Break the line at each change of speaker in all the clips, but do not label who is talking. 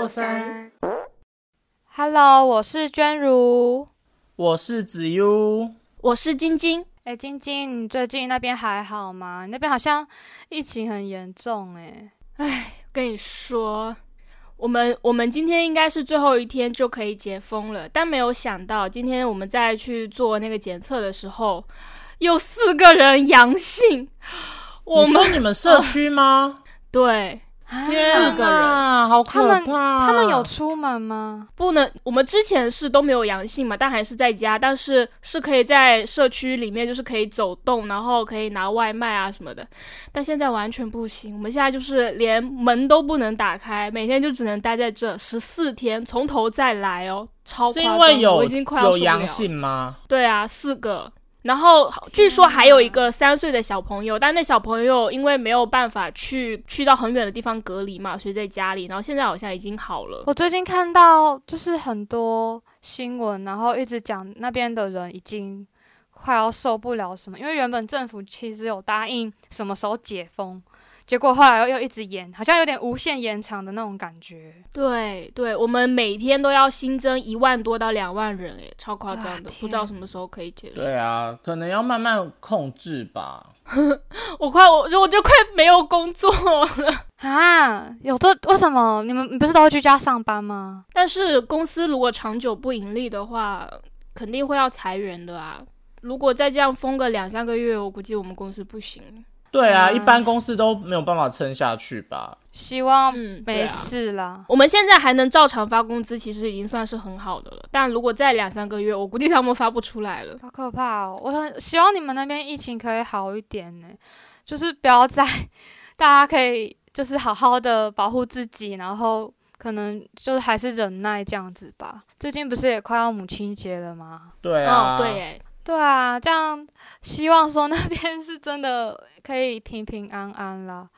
过山。
Hello，我是娟如。
我是子悠，
我是晶晶。
哎，晶晶，你最近那边还好吗？你那边好像疫情很严重哎。
跟你说，我们我们今天应该是最后一天就可以解封了，但没有想到今天我们再去做那个检测的时候，有四个人阳性。我们
你说你们社区吗？
对
天
四个人，
好可
他们
怕！
他们有出门吗？
不能，我们之前是都没有阳性嘛，但还是在家，但是是可以在社区里面，就是可以走动，然后可以拿外卖啊什么的。但现在完全不行，我们现在就是连门都不能打开，每天就只能待在这十四天，从头再来哦，超
是
夸张的，
因为有
我已经快要
有阳性吗？
对啊，四个。然后据说还有一个三岁的小朋友，但那小朋友因为没有办法去去到很远的地方隔离嘛，所以在家里。然后现在好像已经好了。
我最近看到就是很多新闻，然后一直讲那边的人已经快要受不了什么，因为原本政府其实有答应什么时候解封，结果后来又又一直延，好像有点无限延长的那种感觉。
对对，我们每天都要新增一万多到两万人，诶，超夸张
哇
的，不知道什么时候可以结束。
对啊，可能要慢慢控制吧。
我快我我就快没有工作了。
啊，有这为什么？你们你不是都会居家上班吗？
但是公司如果长久不盈利的话，肯定会要裁员的啊。如果再这样封个两三个月，我估计我们公司不行。
对啊，
啊
一般公司都没有办法撑下去吧？
希望没
啊。
事啦。
我们现在还能照常发工资，其实已经算是很好的了。但如果再两三个月，我估计他们发不出来了。
好可怕哦！我很希望你们那边疫情可以好一点呢，就是不要再，大家可以就是好好的保护自己，然后可能就是还是忍耐这样子吧。最近不是也快要母亲节了吗？
对啊，
哦，对，耶，
对啊，这样希望说那边是真的可以平平安安了，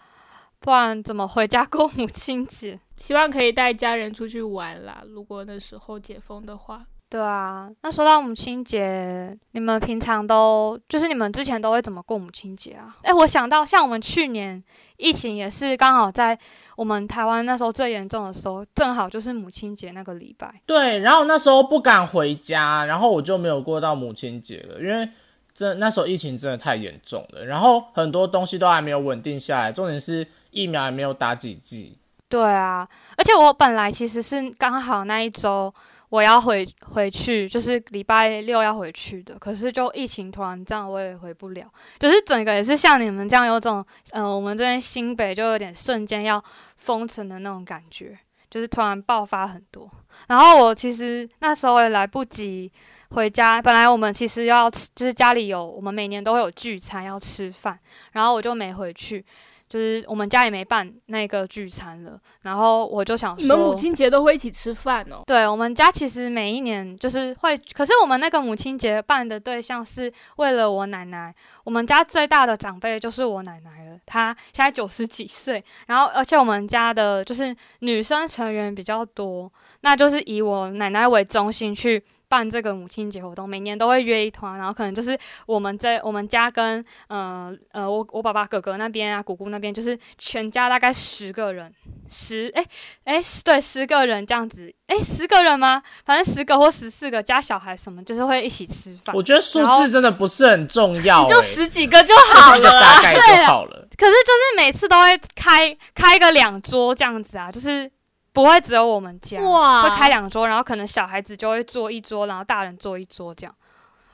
不然怎么回家过母亲节？
希望可以带家人出去玩啦。如果那时候解封的话，
对啊，那说到母亲节，你们平常都就是你们之前都会怎么过母亲节啊？哎，我想到像我们去年疫情也是刚好在我们台湾那时候最严重的时候，正好就是母亲节那个礼拜。
对，然后那时候不敢回家，然后我就没有过到母亲节了，因为这那时候疫情真的太严重了，然后很多东西都还没有稳定下来，重点是疫苗还没有打几剂。
对啊，而且我本来其实是刚好那一周我要回回去，就是礼拜六要回去的，可是就疫情突然这样，我也回不了。就是整个也是像你们这样有种，呃，我们这边新北就有点瞬间要封城的那种感觉，就是突然爆发很多。然后我其实那时候也来不及回家，本来我们其实要吃，就是家里有我们每年都会有聚餐要吃饭，然后我就没回去。就是我们家也没办那个聚餐了，然后我就想说，
你们母亲节都会一起吃饭哦。
对我们家其实每一年就是会，可是我们那个母亲节办的对象是为了我奶奶。我们家最大的长辈就是我奶奶了，她现在九十几岁，然后而且我们家的就是女生成员比较多，那就是以我奶奶为中心去。办这个母亲节活动，每年都会约一团，然后可能就是我们在我们家跟呃呃我我爸爸哥哥那边啊，姑姑那边，就是全家大概十个人，十哎哎对十个人这样子，哎十个人吗？反正十个或十四个加小孩什么，就是会一起吃饭。
我觉得数字真的不是很重要、
就
欸
十几个就好了 啊。
大概就好了。
可是就是每次都会开开个两桌这样子啊，就是不会只有我们家，
哇
会开两桌，然后可能小孩子就会坐一桌，然后大人坐一桌这样。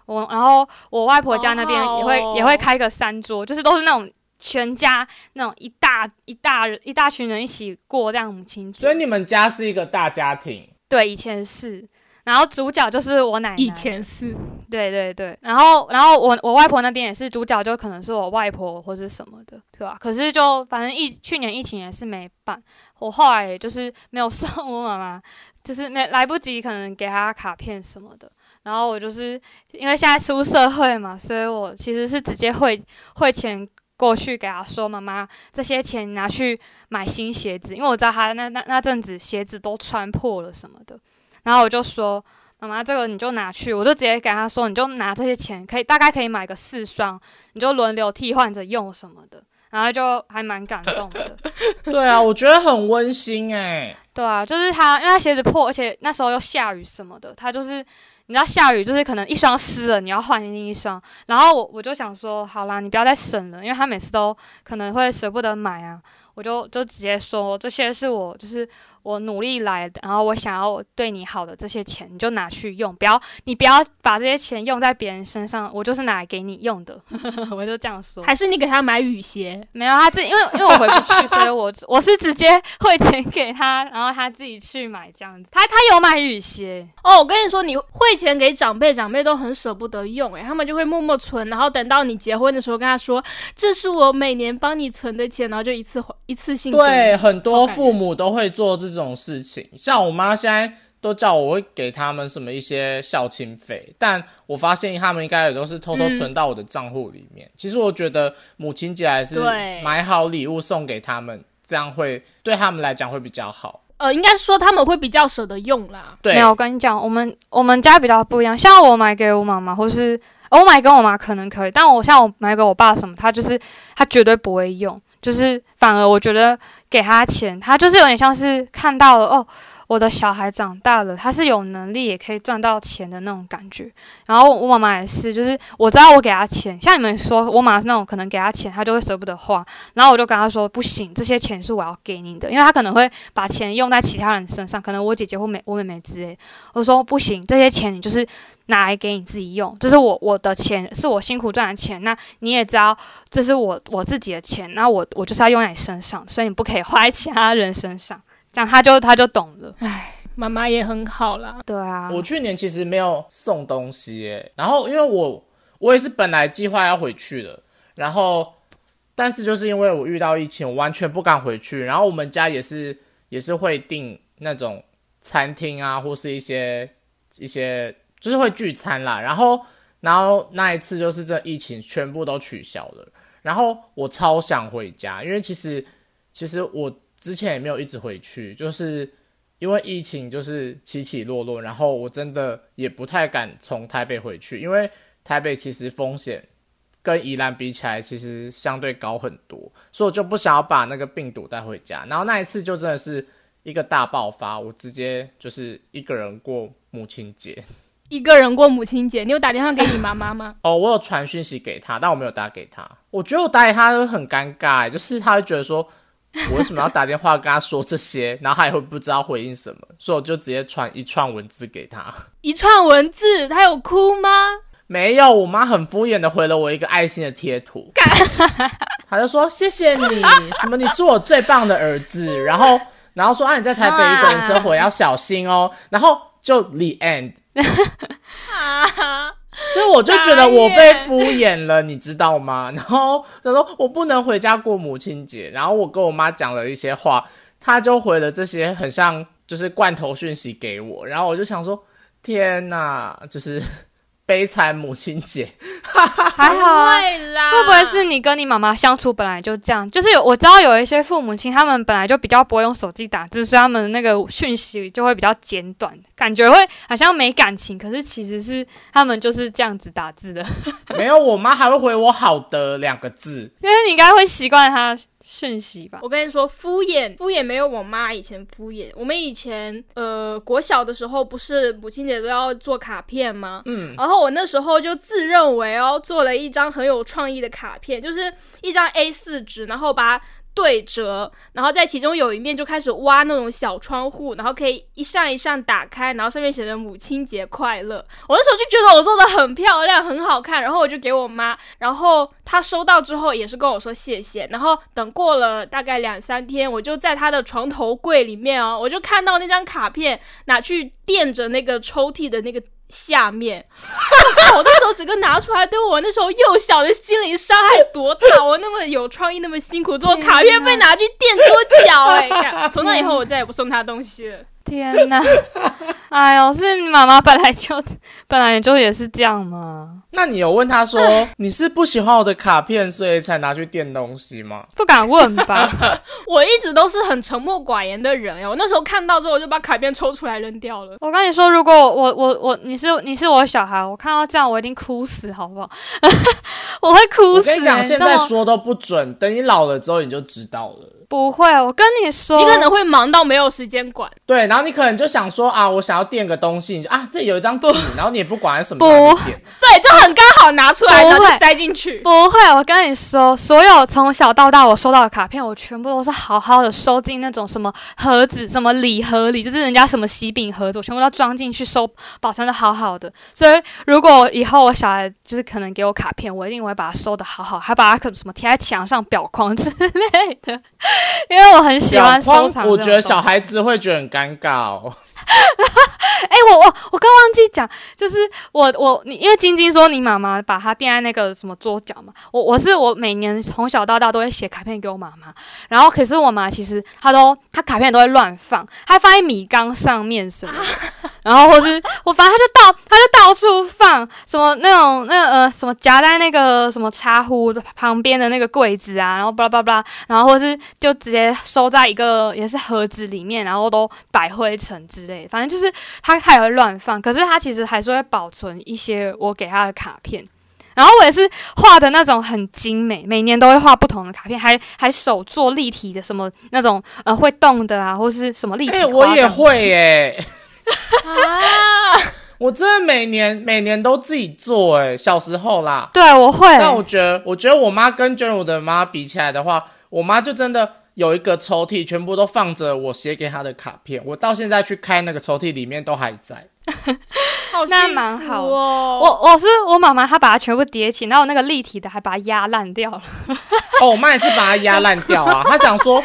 我然后我外婆家那边也会、
好好哦
也会开个三桌，就是都是那种全家那种一大一大人一大群人一起过这样母亲节。
所以你们家是一个大家庭，
对，以前是。然后主角就是我奶奶，
以前是
对对对，然后然后我我外婆那边也是主角，就可能是我外婆或者什么的，对吧？可是就反正疫去年疫情也是没办，我后来也就是没有送我妈妈，就是没来不及，可能给她卡片什么的。然后我就是因为现在出社会嘛，所以我其实是直接汇汇钱过去给她说，妈妈这些钱拿去买新鞋子，因为我知道她那那那阵子鞋子都穿破了什么的。然后我就说。妈妈，这个你就拿去，我就直接给他说，你就拿这些钱，可以大概可以买个四双，你就轮流替换着用什么的，然后就还蛮感动的。
对啊，我觉得很温馨哎、
对啊，就是他，因为他鞋子破，而且那时候又下雨什么的，他就是你知道下雨就是可能一双湿了，你要换另一双。然后我我就想说，好啦，你不要再省了，因为他每次都可能会舍不得买啊，我就就直接说这些是我就是我努力来的，然后我想要对你好的这些钱，你就拿去用，不要你不要把这些钱用在别人身上，我就是拿来给你用的，我就这样说。
还是你给他买雨鞋？
没有，他自己因为因为我回不去，所以我我是直接汇钱给他，然后他自己去买这样子。他他有买雨鞋，
哦，我跟你说，你汇钱给长辈，长辈都很舍不得用，诶，他们就会默默存，然后等到你结婚的时候跟他说，这是我每年帮你存的钱，然后就一次一次性。
对，很多父母都会做这种事情，像我妈现在都叫我会给他们什么一些孝亲费，但我发现他们应该也都是偷偷存到我的账户里面。其实我觉得母亲节还是买好礼物送给他们，这样会对他们来讲会比较好。
呃，应该是说他们会比较舍得用啦。
对
没，有，我跟你讲，我们我们家比较不一样，像我买给我妈妈，或是我买给我妈可能可以，但我像我买给我爸什么，他就是他绝对不会用，就是反而我觉得给他钱，他就是有点像是看到了哦。我的小孩长大了，他是有能力也可以赚到钱的那种感觉。然后我妈妈也是，就是我知道我给他钱，像你们说，我妈是那种可能给他钱，他就会舍不得花。然后我就跟他说，不行，这些钱是我要给你的，因为他可能会把钱用在其他人身上，可能我姐姐或妹我妹妹之类。我说不行，这些钱你就是拿来给你自己用，这是我我的钱，是我辛苦赚的钱。那你也知道，这是我我自己的钱，那我我就是要用在你身上，所以你不可以花在其他人身上。这样他就他就懂了。
唉，妈妈也很好啦。
对啊，
我去年其实没有送东西耶，然后因为我我也是本来计划要回去的，然后但是就是因为我遇到疫情，我完全不敢回去。然后我们家也是也是会订那种餐厅啊，或是一些一些就是会聚餐啦。然后然后那一次就是这疫情全部都取消了，然后我超想回家，因为其实其实我之前也没有一直回去，就是。因为疫情就是起起落落，然后我真的也不太敢从台北回去，因为台北其实风险跟宜兰比起来，其实相对高很多，所以我就不想要把那个病毒带回家。然后那一次就真的是一个大爆发，我直接就是一个人过母亲节。
一个人过母亲节，你有打电话给你妈妈吗？
哦，我有传讯息给她，但我没有打给她。我觉得我打给她会很尴尬，就是她会觉得说。我为什么要打电话跟他说这些？然后他也会不知道回应什么，所以我就直接传一串文字给他。
一串文字，他有哭吗？
没有，我妈很敷衍的回了我一个爱心的贴图，他 就说谢谢你，什么你是我最棒的儿子，然后然后说啊你在台北一个人生活要小心哦，然后就 the end，
啊，
就是我就觉得我被敷衍了，你知道吗？然后他说我不能回家过母亲节，然后我跟我妈讲了一些话，她就回了这些很像就是罐头讯息给我，然后我就想说天哪，就是悲惨母亲节。
还好啊。
会啦，
会不会是你跟你妈妈相处本来就这样？就是有我知道有一些父母亲，他们本来就比较不会用手机打字，所以他们的那个讯息就会比较简短，感觉会好像没感情，可是其实是他们就是这样子打字的。
没有，我妈还会回我好的两个字。
因为你应该会习惯他讯息吧？
我跟你说，敷衍敷衍没有我妈以前敷衍。我们以前呃国小的时候，不是母亲节都要做卡片吗？
嗯，
然后我那时候就自认为哦，做了一张很有创意的卡片，就是一张 A 四纸，然后把它对折，然后在其中有一面就开始挖那种小窗户，然后可以一扇一扇打开，然后上面写着“母亲节快乐”。我那时候就觉得我做的很漂亮，很好看，然后我就给我妈，然后她收到之后也是跟我说谢谢。然后等过了大概两三天，我就在她的床头柜里面哦，我就看到那张卡片拿去垫着那个抽屉的那个。下面，我那时候整个拿出来，对我那时候幼小的心灵伤害多大！我那么有创意，那么辛苦做卡片，被拿去垫桌脚、哎，干 从那以后我再也不送他东西了。
天哪！哎呦，是你妈妈本来就本来就也是这样吗？
那你有问他说你是不喜欢我的卡片，所以才拿去垫东西吗？
不敢问吧？
我一直都是很沉默寡言的人呀。我那时候看到之后，我就把卡片抽出来扔掉了。
我跟你说，如果我我我你是你是我小孩，我看到这样我一定哭死，好不好？我会哭死、欸。
我跟你讲，现在说都不准，等你老了之后你就知道了。
不会，我跟你说，
你可能会忙到没有时间管。
对，然后你可能就想说啊，我想要垫个东西，你就啊，这里有一张纸，然后你也不管是什么
不
对，就很刚好拿出来，然后就塞进去。
不会，我跟你说，所有从小到大我收到的卡片，我全部都是好好的收进那种什么盒子、什么礼盒里，就是人家什么喜饼盒子，我全部都装进去收，保存的好好的。所以如果以后我小孩就是可能给我卡片，我一定会把它收的好好，还把它可什么贴在墙上裱框之类的，因为我很喜欢收藏。
我觉得小孩。子会觉得很尴尬哦。
哎、我我我刚忘记讲，就是我我你，因为晶晶说你妈妈把它垫在那个什么桌角嘛，我我是我每年从小到大都会写卡片给我妈妈，然后可是我妈其实她都她卡片都会乱放，她放在米缸上面什么，然后或是我反正她就到她就到处放什么那种那个呃什么夹在那个什么茶壶旁边的那个柜子啊，然后巴拉巴拉巴拉，然后或是就直接收在一个也是盒子里面，然后都摆灰尘之类的，反正就是他他也会乱放，可是他其实还是会保存一些我给他的卡片。然后我也是画的那种很精美，每年都会画不同的卡片，还还手做立体的什么那种呃会动的啊，或是什么立体
哎、
花
我也会耶、
啊，
我真的每年每年都自己做哎、小时候啦。
对，我会。
但我觉得，我觉得我妈跟娟如的妈比起来的话，我妈就真的有一个抽屉，全部都放着我写给他的卡片。我到现在去开那个抽屉，里面都还在。
好
那蛮好
哦。
我我是我妈妈，她把它全部叠起，然后那个立体的还把它压烂掉了。
哦，我妈也是把它压烂掉啊。她想说，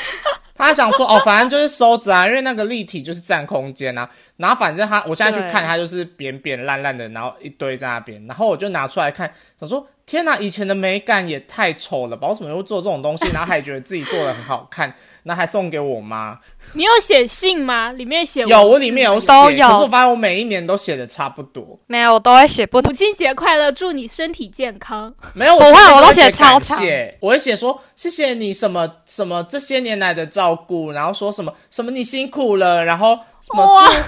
她想说，哦，反正就是收着啊，因为那个立体就是占空间啊。然后反正他，我现在去看，
对
它就是扁扁烂烂的，然后一堆在那边。然后我就拿出来看，想说，天哪，以前的美感也太丑了吧！为什么会做这种东西？然后还觉得自己做的很好看，然后还送给我妈。
你有写信吗？里面写
有，我里面有写，
都有
可是我发现我每一年都写的差不多。
没有，我都会写不。
母亲节快乐，祝你身体健康。
没有，我
不会我都
会写
写超
感谢，我会写说谢谢你什么什么这些年来的照顾，然后说什么什么你辛苦了，然后什么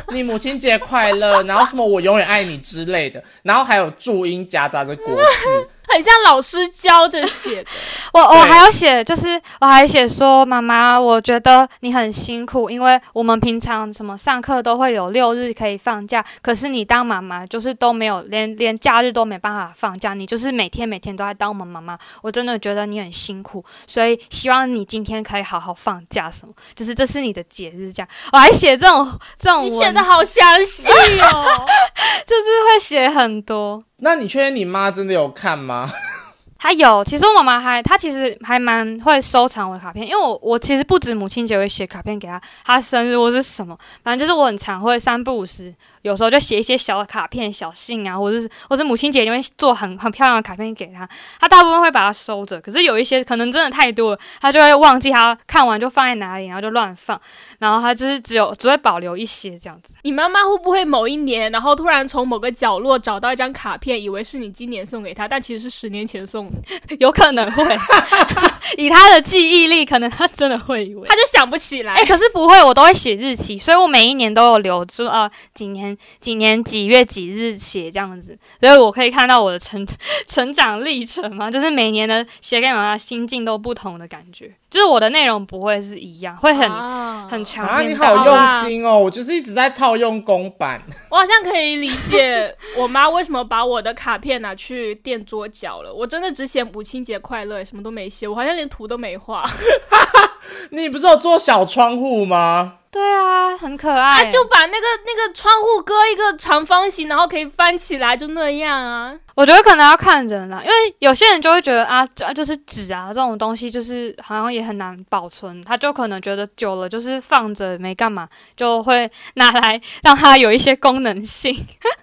祝你母亲节快乐，然后什么我永远爱你之类的，然后还有注音夹杂着国字。
很像老师教着写的。
我我还要写，就是我还写说，妈妈，我觉得你很辛苦，因为我们平常什么上课都会有六日可以放假，可是你当妈妈就是都没有，连连假日都没办法放假，你就是每天每天都在当我们妈妈，我真的觉得你很辛苦，所以希望你今天可以好好放假，什么，就是这是你的节日，这样，我还写这种这种
你，写的好详细哦。
就是会写很多。
那你确定你妈真的有看吗？
他有，其实我妈妈还，她其实还蛮会收藏我的卡片，因为我我其实不止母亲节会写卡片给她，她生日或是什么，反正就是我很常会三不五时，有时候就写一些小的卡片、小信啊，或者是或是母亲节就会做很很漂亮的卡片给他，他大部分会把它收着，可是有一些可能真的太多了，她就会忘记他看完就放在哪里，然后就乱放，然后他就是只有只会保留一些这样子。
你妈妈会不会某一年，然后突然从某个角落找到一张卡片，以为是你今年送给她，但其实是十年前送的，
有可能会，以她的记忆力，可能她真的会以为
她。就想不起来。
哎、可是不会，我都会写日期，所以我每一年都有留住呃几年几年几月几日写这样子，所以我可以看到我的成 成长历程嘛，就是每年的写给妈妈心境都不同的感觉，就是我的内容不会是一样，会很、
啊
很强。
你好用心哦！我就是一直在套用公版。
我好像可以理解我妈为什么把我的卡片拿去垫桌角了。我真的只写母亲节快乐，什么都没写，我好像连图都没画。
你不是有做小窗户吗？
对啊，很可爱、
他，就把那个那个窗户割一个长方形，然后可以翻起来，就那样啊。
我觉得可能要看人啦，因为有些人就会觉得啊，这就是纸啊这种东西，就是好像也很难保存，他就可能觉得久了就是放着没干嘛，就会拿来让它有一些功能性。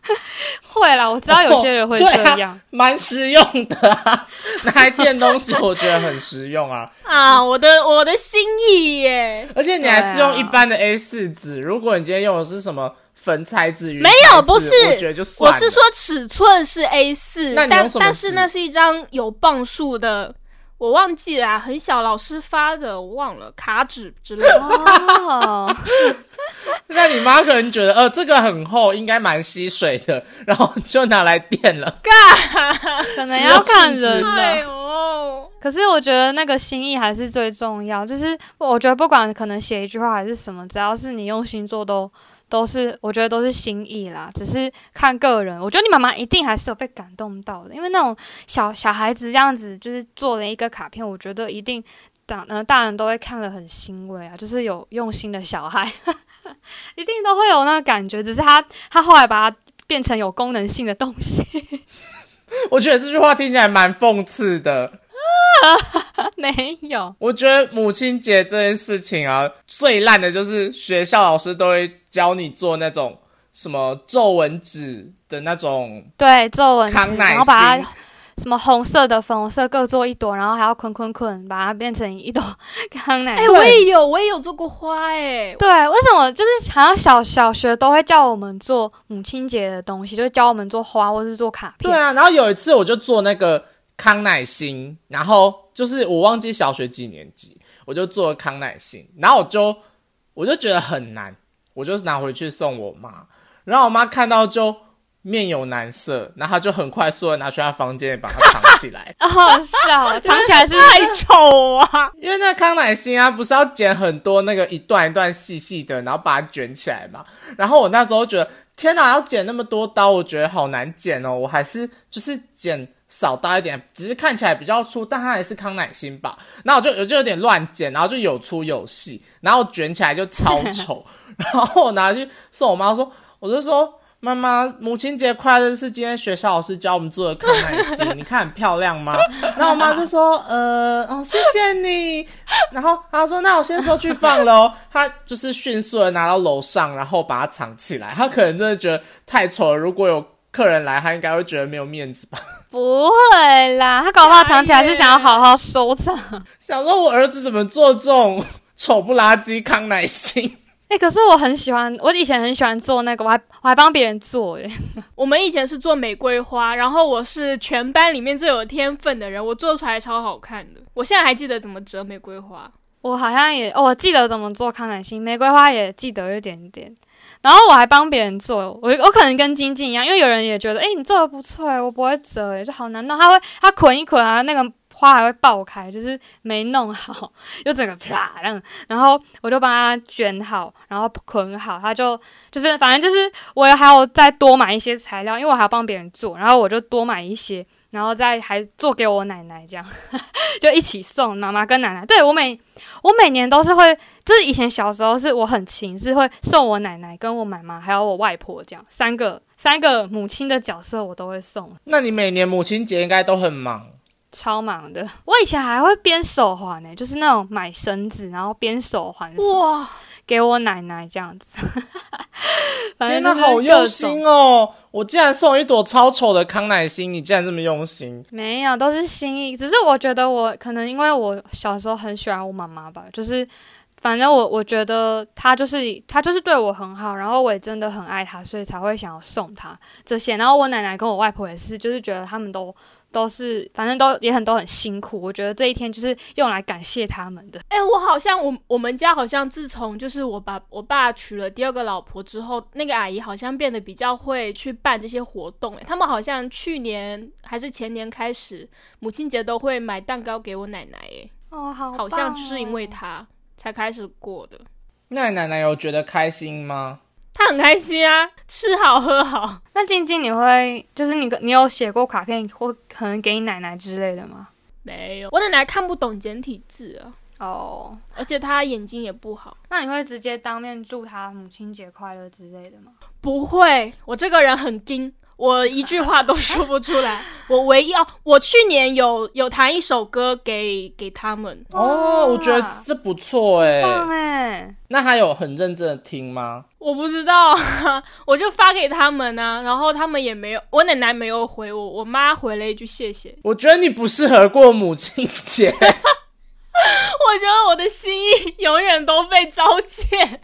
会啦，我知道有些人会这
哦对啊
样。
蛮实用的啊，拿来垫东西，我觉得很实用啊。
啊，我的我的心意耶！
而且你还是用一般的 A 四纸，如果你今天用的是什么粉彩纸、云
没有不是
我觉得就算。
我是说尺寸是 A 四，但但是那是一张有磅数的，我忘记了、啊，很小，老师发的，我忘了，卡纸之类的。
哦，
那你妈可能觉得，呃，这个很厚，应该蛮吸水的，然后就拿来垫了。
干可能要看人
哎
了。
呦，
可是我觉得那个心意还是最重要，就是我觉得不管可能写一句话还是什么，只要是你用心做都。都是我觉得都是心意啦，只是看个人。我觉得你妈妈一定还是有被感动到的，因为那种小小孩子这样子就是做了一个卡片，我觉得一定大呃大人都会看了很欣慰啊，就是有用心的小孩，一定都会有那个感觉。只是他他后来把它变成有功能性的东西，
我觉得这句话听起来蛮讽刺的。
没有。
我觉得母亲节这件事情啊，最烂的就是学校老师都会教你做那种什么皱纹纸的那种
对，皱纹纸，
康乃
然后把它什么红色的、粉红色各做一朵，然后还要捆捆捆，把它变成一朵 康乃馨
哎、
馨。
我也有，我也有做过花、哎，
对，为什么就是好像小小学都会叫我们做母亲节的东西，就是教我们做花或是做卡片。
对啊，然后有一次我就做那个康乃馨，然后就是我忘记小学几年级，我就做了康乃馨，然后我就我就觉得很难，我就拿回去送我妈，然后我妈看到就面有难色，然后她就很快速的拿去她房间里把它藏起来，
啊，好笑，藏起来是
太丑啊！
因为那康乃馨啊，不是要剪很多那个一段一段细细的，然后把它卷起来嘛。然后我那时候觉得，天哪，要剪那么多刀，我觉得好难剪哦。我还是就是剪少刀一点，只是看起来比较粗，但它还是康乃馨吧。然后我就我就有点乱剪，然后就有粗有细，然后卷起来就超 丑。然后我拿去送我妈说，我就说。妈妈，母亲节快乐是今天学校老师教我们做的康乃馨，你看很漂亮吗？然后我妈就说，呃，哦，谢谢你。然后她说，那我先收去放喽。她就是迅速的拿到楼上，然后把它藏起来。她可能真的觉得太丑了，如果有客人来，她应该会觉得没有面子吧。
不会啦，他搞不好藏起来是想要好好收藏。
想说我儿子怎么做这种丑不拉几康乃馨？
哎、可是我很喜欢，我以前很喜欢做那个，我还我还帮别人做耶。
我们以前是做玫瑰花，然后我是全班里面最有天分的人，我做出来超好看的。我现在还记得怎么折玫瑰花。
我好像也，哦，我记得怎么做康乃馨，玫瑰花也记得一点点。然后我还帮别人做，我我可能跟晶晶一样，因为有人也觉得，哎、你做的不错哎，我不会折哎，就好难弄。他会他捆一捆啊，那个花还会爆开，就是没弄好，又整个啪这样。然后我就帮他卷好，然后捆好，他就就是反正就是我还要再多买一些材料，因为我还要帮别人做，然后我就多买一些。然后再还做给我奶奶，这样 就一起送妈妈跟奶奶。对我每我每年都是会，就是以前小时候是我很勤，是会送我奶奶跟我妈妈还有我外婆这样三个三个母亲的角色我都会送，
那你每年母亲节应该都很忙。
超忙的。我以前还会编手环呢、就是那种买绳子然后编手环
哇，
给我奶奶这样子。反正就是
好用心哦！我竟然送一朵超丑的康乃馨，你竟然这么用心。
没有，都是心意。只是我觉得我可能因为我小时候很喜欢我妈妈吧，就是反正我我觉得她就是她就是对我很好，然后我也真的很爱她，所以才会想要送她这些。然后我奶奶跟我外婆也是，就是觉得他们都都是反正都也很都很辛苦。我觉得这一天就是用来感谢他们的。
哎、我好像我我们家好像自从就是我把我爸娶了第二个老婆之后，那个阿姨好像变得比较会去办这些活动。哎，他们好像去年还是前年开始，母亲节都会买蛋糕给我奶奶。哎，
哦，好
好像就是因为
棒哦
她才开始过的。
那你奶奶有觉得开心吗？
她很开心啊，吃好喝好。
那静静，你会就是你你有写过卡片或可能给你奶奶之类的吗？
没有，我奶奶看不懂简体字啊，
哦，
而且她眼睛也不好。
那你会直接当面祝她母亲节快乐之类的吗？
不会，我这个人很精，我一句话都说不出来。我唯一哦，我去年有有弹一首歌给给他们，
哦，我觉得这不错哎。
棒哎！
那他有很认真的听吗？
我不知道，我就发给他们啊，然后他们也没有，我奶奶没有回我，我妈回了一句谢谢。
我觉得你不适合过母亲节。
我觉得我的心意永远都被糟践。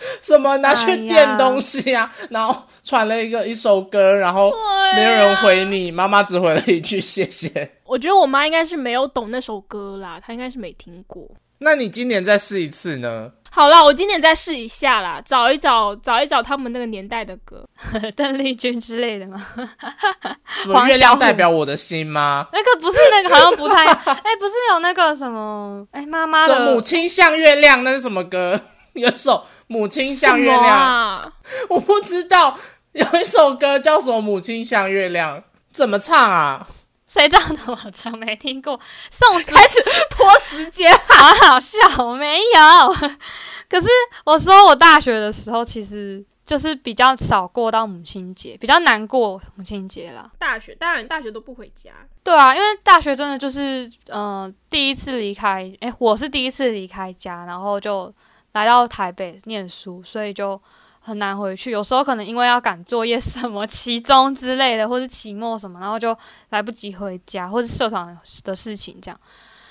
什么拿去垫东西啊，然后传了一个一首歌，然后没有人回你，妈妈只回了一句谢谢。
我觉得我妈应该是没有懂那首歌啦，她应该是没听过。
那你今年再试一次呢？
好啦，我今年再试一下啦，找一找，找一找他们那个年代的歌。
邓丽君之类的吗？
什么
黄小琥
月亮代表我的心吗？
那个不是那个，好像不太。哎、不是有那个什么？哎、妈妈
的母亲像月亮，那是什么歌？有一首母亲像月亮，
啊？
我不知道。有一首歌叫什么母亲像月亮，怎么唱啊？
谁知道那么长没听过？宋祖
开始拖时间。
好好笑，我没有。可是我说我大学的时候，其实就是比较少过到母亲节，比较难过母亲节啦。
大学当然大学都不回家，
对啊，因为大学真的就是呃第一次离开，诶，我是第一次离开家，然后就来到台北念书，所以就很难回去。有时候可能因为要赶作业，什么期中之类的，或是期末什么，然后就来不及回家，或是社团的事情这样。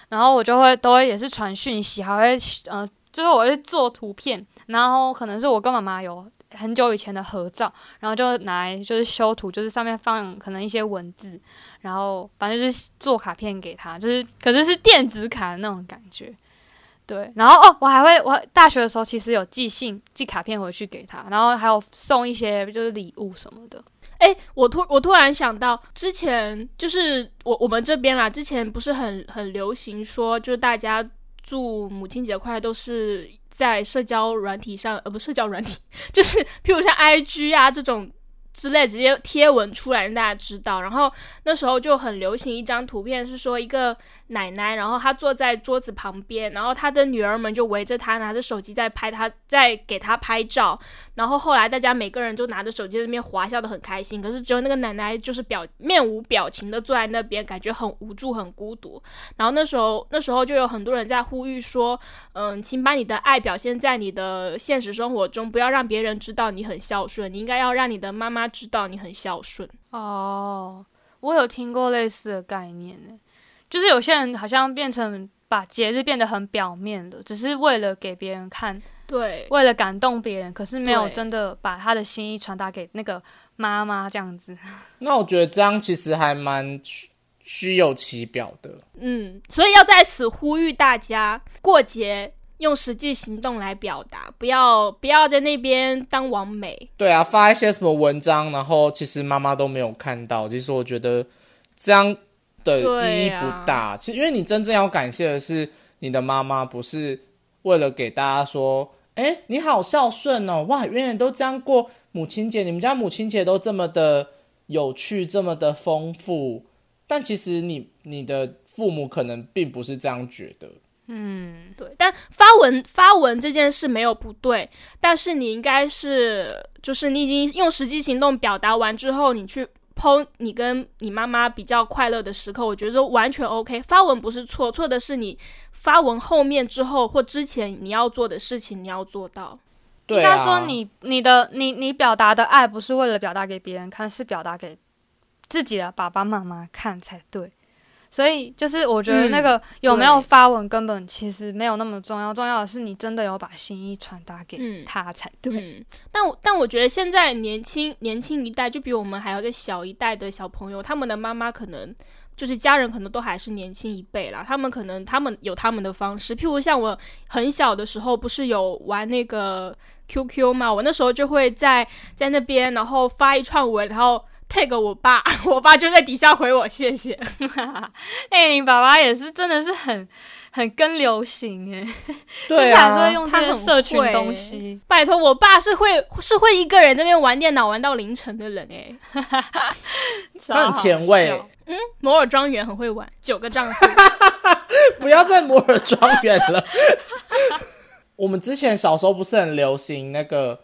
然后我就会都会也是传讯息，还会呃，就是我会做图片，然后可能是我跟妈妈有很久以前的合照，然后就拿来就是修图，就是上面放可能一些文字，然后反正就是做卡片给他，就是可是是电子卡的那种感觉。对，然后哦，我还会，我大学的时候其实有寄信、寄卡片回去给他，然后还有送一些就是礼物什么的。
哎、我突我突然想到，之前就是我我们这边啦，之前不是很很流行说，就是大家祝母亲节快乐都是在社交软体上，呃，不，社交软体，就是譬如像 IG 啊这种之类，直接贴文出来让大家知道。然后那时候就很流行一张图片，是说一个奶奶，然后她坐在桌子旁边，然后她的女儿们就围着她，拿着手机在拍她，在给她拍照。然后后来大家每个人就拿着手机在那边滑，笑得很开心。可是只有那个奶奶就是表面无表情的坐在那边，感觉很无助、很孤独。然后那时候那时候就有很多人在呼吁说，嗯，请把你的爱表现在你的现实生活中，不要让别人知道你很孝顺，你应该要让你的妈妈知道你很孝顺。
哦，我有听过类似的概念呢，就是有些人好像变成把节日变得很表面的，只是为了给别人看，
对，
为了感动别人，可是没有真的把他的心意传达给那个妈妈这样子。
那我觉得这样其实还蛮虚虚有其表的。
嗯，所以要在此呼吁大家，过节用实际行动来表达，不要不要在那边当完美。
对啊，发一些什么文章，然后其实妈妈都没有看到。其实我觉得这样的意义不大。其实因为你真正要感谢的是你的妈妈，不是为了给大家说，哎，你好孝顺哦，哇，原来都这样过母亲节，你们家母亲节都这么的有趣，这么的丰富。但其实你你的父母可能并不是这样觉得。
嗯，
对，但发文发文这件事没有不对，但是你应该是，就是你已经用实际行动表达完之后，你去剖你跟你妈妈比较快乐的时刻，我觉得完全 OK。发文不是错，错的是你发文后面之后或之前你要做的事情，你要做到。
对啊，
应该说你你的你你表达的爱不是为了表达给别人看，是表达给自己的爸爸妈妈看才对。所以就是我觉得那个有没有发文根本其实没有那么重要，重要的是你真的有把心意传达给
嗯
他才对。
嗯，但我但我觉得现在年轻年轻一代，就比我们还有一个小一代的小朋友，他们的妈妈可能就是家人，可能都还是年轻一辈啦。他们可能他们有他们的方式，譬如像我很小的时候，不是有玩那个 QQ 嘛，我那时候就会在在那边，然后发一串文，然后 tag 我爸，我爸就在底下回我谢谢。
哎、你爸爸也是真的是很很跟流行哎，
对
就是还是会
啊，
用这
他很
些社群东西。
拜托，我爸是会是会一个人在那边玩电脑玩到凌晨的人诶、
他很前卫
超好笑
摩尔庄园很会玩，九个账户。
不要再摩尔庄园了。我们之前小时候不是很流行那个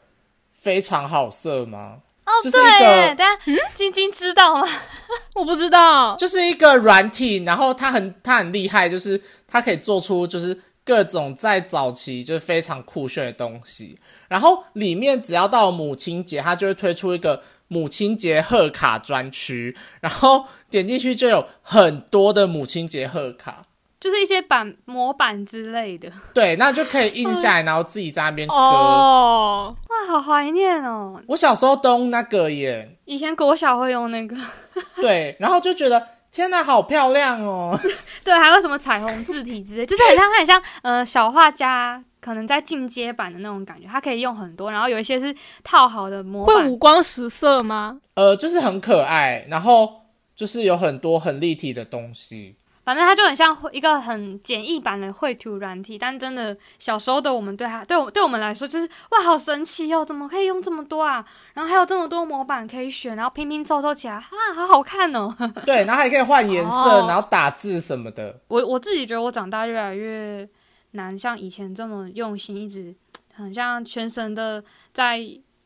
非常好色吗？
哦，
就是一个
大家晶晶知道吗？
我不知道，
就是一个软体，然后它很它很厉害，就是它可以做出就是各种在早期就是非常酷炫的东西。然后里面只要到母亲节，它就会推出一个母亲节贺卡专区，然后点进去就有很多的母亲节贺卡。
就是一些板模板之类的。
对，那就可以印下来，然后自己在那边割。
哦，
哇，好怀念哦！
我小时候都用那个耶，
以前国小会用那个，
对，然后就觉得天哪，好漂亮哦。
对，还有什么彩虹字体之类，就是很像很像呃小画家可能在进阶版的那种感觉，它可以用很多，然后有一些是套好的模板
会五，光十色吗？
呃，就是很可爱，然后就是有很多很立体的东西。
反正它就很像一个很简易版的绘图软体，但真的小时候的我们对它，对我对我们来说就是哇，好神奇哦，怎么可以用这么多啊？然后还有这么多模板可以选，然后拼拼凑凑起来啊，好好看哦。
对，然后还可以换颜色，
哦
然后打字什么的。
我我自己觉得我长大越来越难像以前这么用心，一直很像全神的在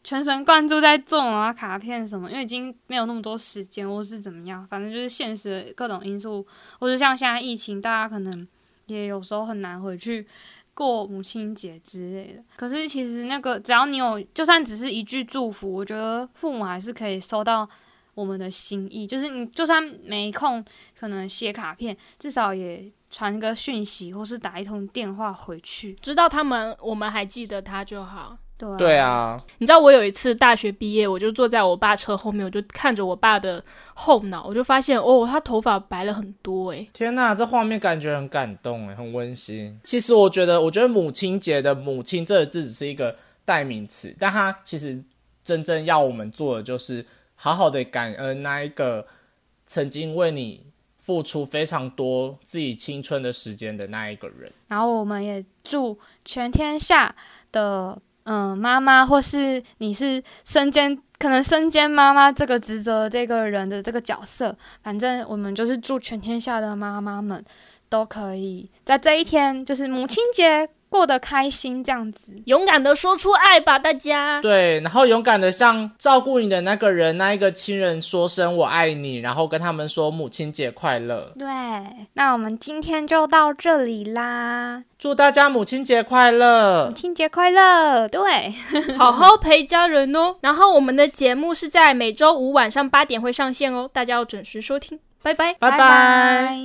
全神贯注在做啊卡片什么，因为已经没有那么多时间，或是怎么样，反正就是现实的各种因素，或者像现在疫情，大家可能也有时候很难回去。过母亲节之类的，可是其实那个只要你有，就算只是一句祝福，我觉得父母还是可以收到我们的心意。就是你就算没空，可能写卡片，至少也传个讯息，或是打一通电话回去。
知道他们，我们还记得他就好。
对、啊，
对，啊，
你知道我有一次大学毕业，我就坐在我爸车后面，我就看着我爸的后脑，我就发现哦，他头发白了很多诶。
天哪，这画面感觉很感动哎，很温馨。其实我觉得，我觉得母亲节的“母亲”这个字只是一个代名词，但它其实真正要我们做的就是好好的感恩那一个曾经为你付出非常多自己青春的时间的那一个人。
然后我们也祝全天下的嗯妈妈，或是你是身兼可能身兼妈妈这个职责这个人的这个角色，反正我们就是祝全天下的妈妈们都可以。在这一天，就是母亲节过得开心，这样子。
勇敢的说出爱吧，大家。
对，然后勇敢的向照顾你的那个人、那一个亲人说声我爱你，然后跟他们说母亲节快乐，
对，那我们今天就到这里啦，
祝大家母亲节快乐
母。亲节快乐！对，
好好陪家人哦。然后我们的节目是在每周五晚上八点会上线哦，大家要准时收听，拜拜。
拜拜
拜